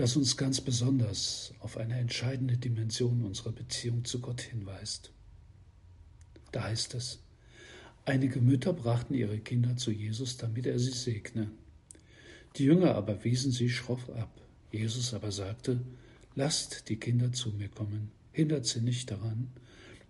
das uns ganz besonders auf eine entscheidende Dimension unserer Beziehung zu Gott hinweist. Da heißt es, einige Mütter brachten ihre Kinder zu Jesus, damit er sie segne. Die Jünger aber wiesen sie schroff ab. Jesus aber sagte, lasst die Kinder zu mir kommen, hindert sie nicht daran,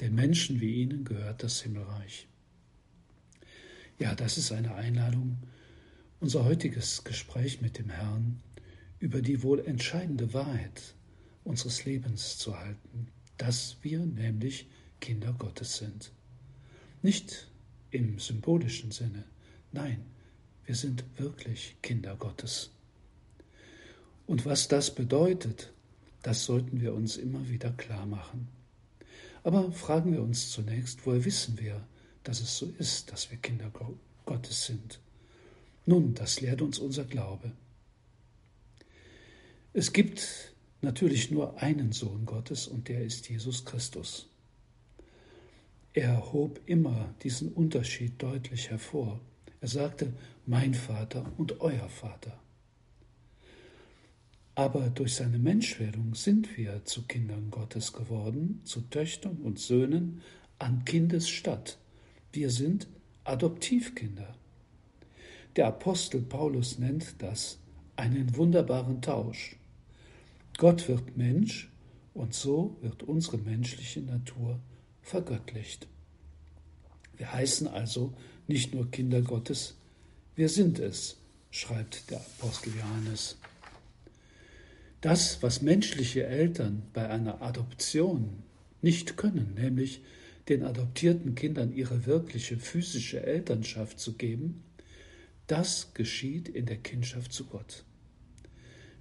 denn Menschen wie ihnen gehört das Himmelreich. Ja, das ist eine Einladung, unser heutiges Gespräch mit dem Herrn über die wohl entscheidende Wahrheit unseres Lebens zu halten, dass wir nämlich Kinder Gottes sind. Nicht im symbolischen Sinne, nein, wir sind wirklich Kinder Gottes. Und was das bedeutet, das sollten wir uns immer wieder klar machen. Aber fragen wir uns zunächst, woher wissen wir, dass es so ist, dass wir Kinder Gottes sind? Nun, das lehrt uns unser Glaube. Es gibt natürlich nur einen Sohn Gottes und der ist Jesus Christus. Er hob immer diesen Unterschied deutlich hervor. Er sagte, mein Vater und euer Vater. Aber durch seine Menschwerdung sind wir zu Kindern Gottes geworden, zu Töchtern und Söhnen an Kindesstatt. Wir sind Adoptivkinder. Der Apostel Paulus nennt das einen wunderbaren Tausch. Gott wird Mensch und so wird unsere menschliche Natur vergöttlicht. Wir heißen also nicht nur Kinder Gottes, wir sind es, schreibt der Apostel Johannes. Das, was menschliche Eltern bei einer Adoption nicht können, nämlich den adoptierten Kindern ihre wirkliche physische Elternschaft zu geben, das geschieht in der Kindschaft zu Gott.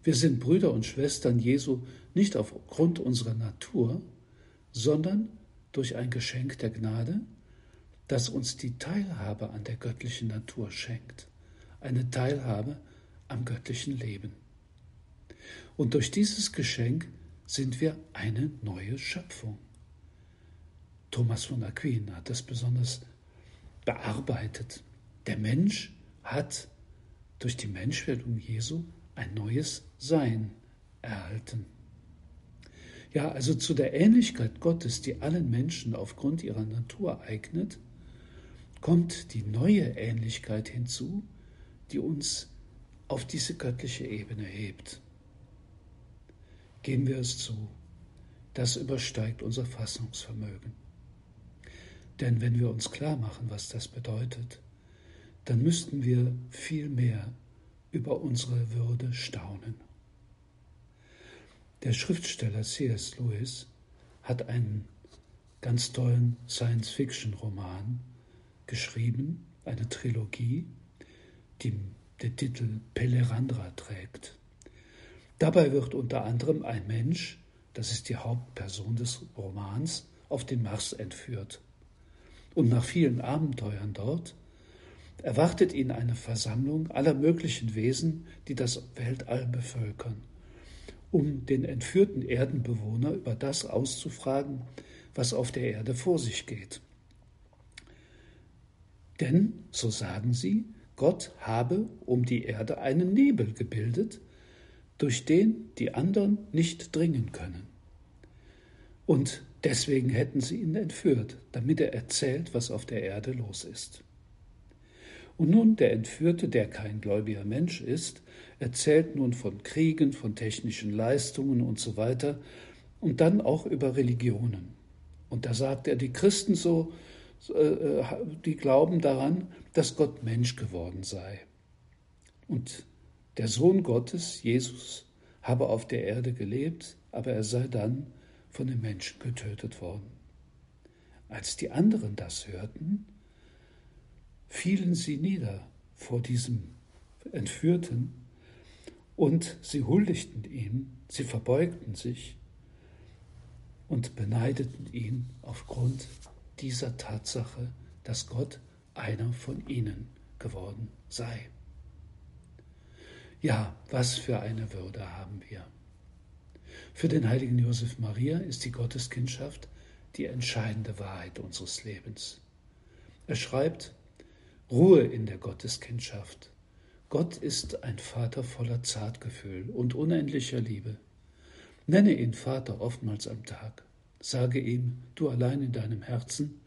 Wir sind Brüder und Schwestern Jesu nicht aufgrund unserer Natur, sondern durch ein Geschenk der Gnade, das uns die Teilhabe an der göttlichen Natur schenkt, eine Teilhabe am göttlichen Leben. Und durch dieses Geschenk sind wir eine neue Schöpfung. Thomas von Aquin hat das besonders bearbeitet. Der Mensch hat durch die Menschwerdung Jesu ein neues Sein erhalten. Ja, also zu der Ähnlichkeit Gottes, die allen Menschen aufgrund ihrer Natur eignet, kommt die neue Ähnlichkeit hinzu, die uns auf diese göttliche Ebene hebt. Geben wir es zu, das übersteigt unser Fassungsvermögen. Denn wenn wir uns klar machen, was das bedeutet, dann müssten wir viel mehr über unsere Würde staunen. Der Schriftsteller C.S. Lewis hat einen ganz tollen Science-Fiction-Roman geschrieben, eine Trilogie, die den Titel Pelerandra trägt. Dabei wird unter anderem ein Mensch, das ist die Hauptperson des Romans, auf den Mars entführt. Und nach vielen Abenteuern dort erwartet ihn eine Versammlung aller möglichen Wesen, die das Weltall bevölkern, um den entführten Erdenbewohner über das auszufragen, was auf der Erde vor sich geht. Denn, so sagen sie, Gott habe um die Erde einen Nebel gebildet, durch den die anderen nicht dringen können. Und deswegen hätten sie ihn entführt, damit er erzählt, was auf der Erde los ist. Und nun der Entführte, der kein gläubiger Mensch ist, erzählt nun von Kriegen, von technischen Leistungen und so weiter und dann auch über Religionen. Und da sagt er, die Christen so, äh, die glauben daran, dass Gott Mensch geworden sei. Und der Sohn Gottes, Jesus, habe auf der Erde gelebt, aber er sei dann von den Menschen getötet worden. Als die anderen das hörten, fielen sie nieder vor diesem Entführten Und sie huldigten ihm, sie verbeugten sich und beneideten ihn aufgrund dieser Tatsache, dass Gott einer von ihnen geworden sei. Ja, was für eine Würde haben wir. Für den heiligen Josef Maria ist die Gotteskindschaft die entscheidende Wahrheit unseres Lebens. Er schreibt, Ruhe in der Gotteskindschaft. Gott ist ein Vater voller Zartgefühl und unendlicher Liebe. Nenne ihn Vater oftmals am Tag. Sage ihm, du allein in deinem Herzen,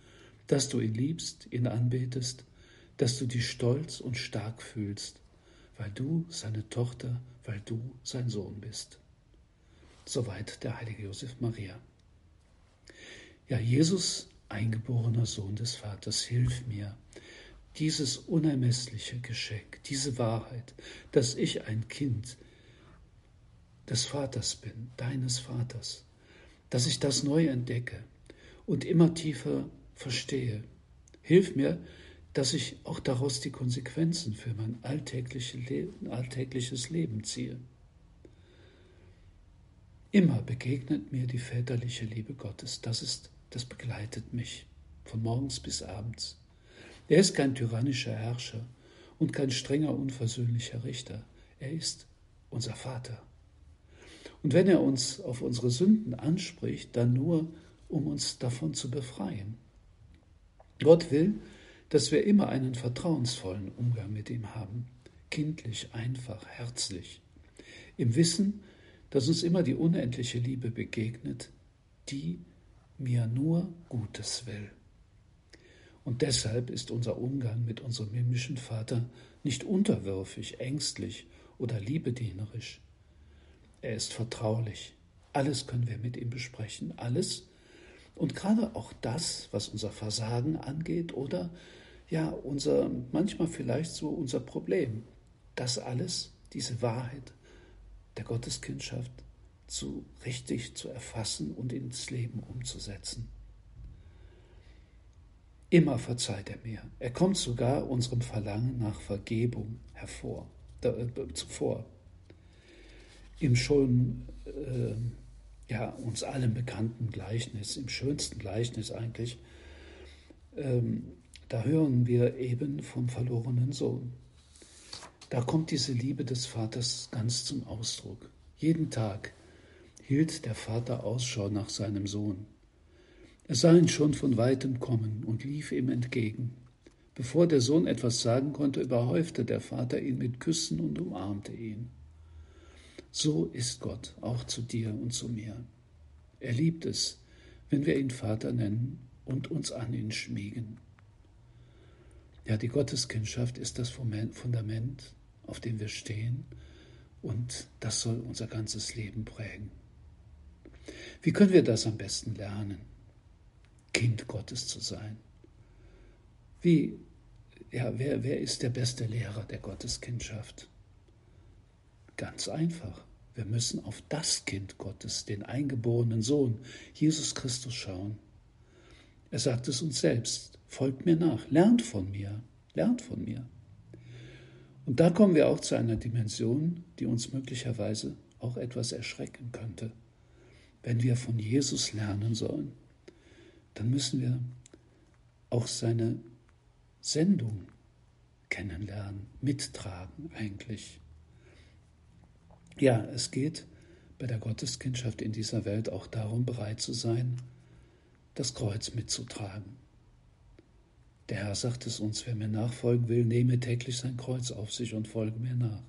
dass du ihn liebst, ihn anbetest, dass du dich stolz und stark fühlst, weil du seine Tochter, weil du sein Sohn bist. Soweit der heilige Josef Maria. Ja, Jesus, eingeborener Sohn des Vaters, hilf mir, dieses unermessliche Geschenk, diese Wahrheit, dass ich ein Kind des Vaters bin, deines Vaters, dass ich das neu entdecke und immer tiefer verstehe. Hilf mir, dass ich auch daraus die Konsequenzen für mein alltägliche Leben, alltägliches Leben ziehe. Immer begegnet mir die väterliche Liebe Gottes. Das ist, das begleitet mich von morgens bis abends. Er ist kein tyrannischer Herrscher und kein strenger, unversöhnlicher Richter. Er ist unser Vater. Und wenn er uns auf unsere Sünden anspricht, dann nur, um uns davon zu befreien. Gott will, dass wir immer einen vertrauensvollen Umgang mit ihm haben, kindlich, einfach, herzlich, im Wissen, dass uns immer die unendliche Liebe begegnet, die mir nur Gutes will. Und deshalb ist unser Umgang mit unserem himmlischen Vater nicht unterwürfig, ängstlich oder liebedienerisch. Er ist vertraulich. Alles können wir mit ihm besprechen. Alles. Und gerade auch das, was unser Versagen angeht oder ja, unser, manchmal vielleicht so unser Problem. Das alles, diese Wahrheit der Gotteskindschaft zu richtig zu erfassen und ins Leben umzusetzen. Immer verzeiht er mir. Er kommt sogar unserem Verlangen nach Vergebung hervor, äh, zuvor. Im schon äh, ja, uns allen bekannten Gleichnis, im schönsten Gleichnis eigentlich, ähm, da hören wir eben vom verlorenen Sohn. Da kommt diese Liebe des Vaters ganz zum Ausdruck. Jeden Tag hielt der Vater Ausschau nach seinem Sohn. Er sah ihn schon von weitem kommen und lief ihm entgegen. Bevor der Sohn etwas sagen konnte, überhäufte der Vater ihn mit Küssen und umarmte ihn. So ist Gott auch zu dir und zu mir. Er liebt es, wenn wir ihn Vater nennen und uns an ihn schmiegen. Ja, die Gotteskindschaft ist das Fundament, auf dem wir stehen, und das soll unser ganzes Leben prägen. Wie können wir das am besten lernen? Kind Gottes zu sein. Wie, ja, wer, wer ist der beste Lehrer der Gotteskindschaft? Ganz einfach. Wir müssen auf das Kind Gottes, den eingeborenen Sohn, Jesus Christus, schauen. Er sagt es uns selbst, folgt mir nach, lernt von mir, lernt von mir. Und da kommen wir auch zu einer Dimension, die uns möglicherweise auch etwas erschrecken könnte. Wenn wir von Jesus lernen sollen, dann müssen wir auch seine Sendung kennenlernen, mittragen eigentlich. Ja, es geht bei der Gotteskindschaft in dieser Welt auch darum, bereit zu sein, das Kreuz mitzutragen. Der Herr sagt es uns, wer mir nachfolgen will, nehme täglich sein Kreuz auf sich und folge mir nach.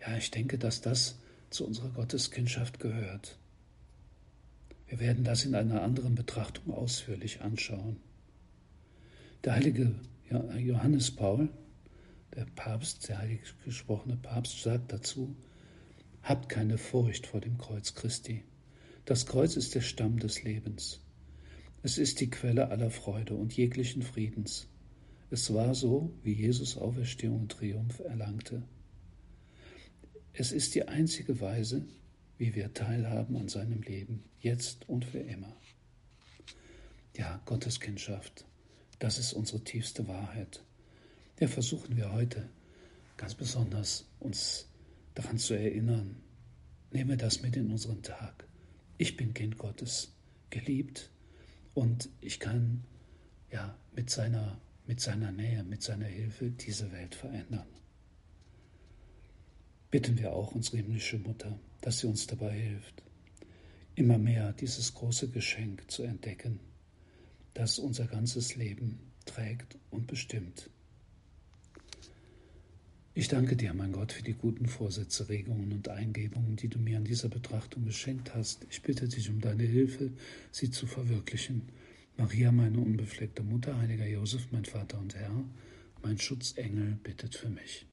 Ja, ich denke, dass das zu unserer Gotteskindschaft gehört. Wir werden das in einer anderen Betrachtung ausführlich anschauen. Der heilige Johannes Paul, der Papst, der heilig gesprochene Papst, sagt dazu, habt keine Furcht vor dem Kreuz Christi. Das Kreuz ist der Stamm des Lebens. Es ist die Quelle aller Freude und jeglichen Friedens. Es war so, wie Jesus Auferstehung und Triumph erlangte. Es ist die einzige Weise, wie wir teilhaben an seinem Leben, jetzt und für immer. Ja, Gotteskindschaft, das ist unsere tiefste Wahrheit. Ja, versuchen wir heute ganz besonders uns daran zu erinnern. Nehme das mit in unseren Tag. Ich bin Kind Gottes, geliebt und ich kann ja mit seiner, mit seiner Nähe, mit seiner Hilfe diese Welt verändern. Bitten wir auch unsere himmlische Mutter, dass sie uns dabei hilft, immer mehr dieses große Geschenk zu entdecken, das unser ganzes Leben trägt und bestimmt. Ich danke dir, mein Gott, für die guten Vorsätze, Regungen und Eingebungen, die du mir an dieser Betrachtung geschenkt hast. Ich bitte dich um deine Hilfe, sie zu verwirklichen. Maria, meine unbefleckte Mutter, heiliger Josef, mein Vater und Herr, mein Schutzengel, bittet für mich.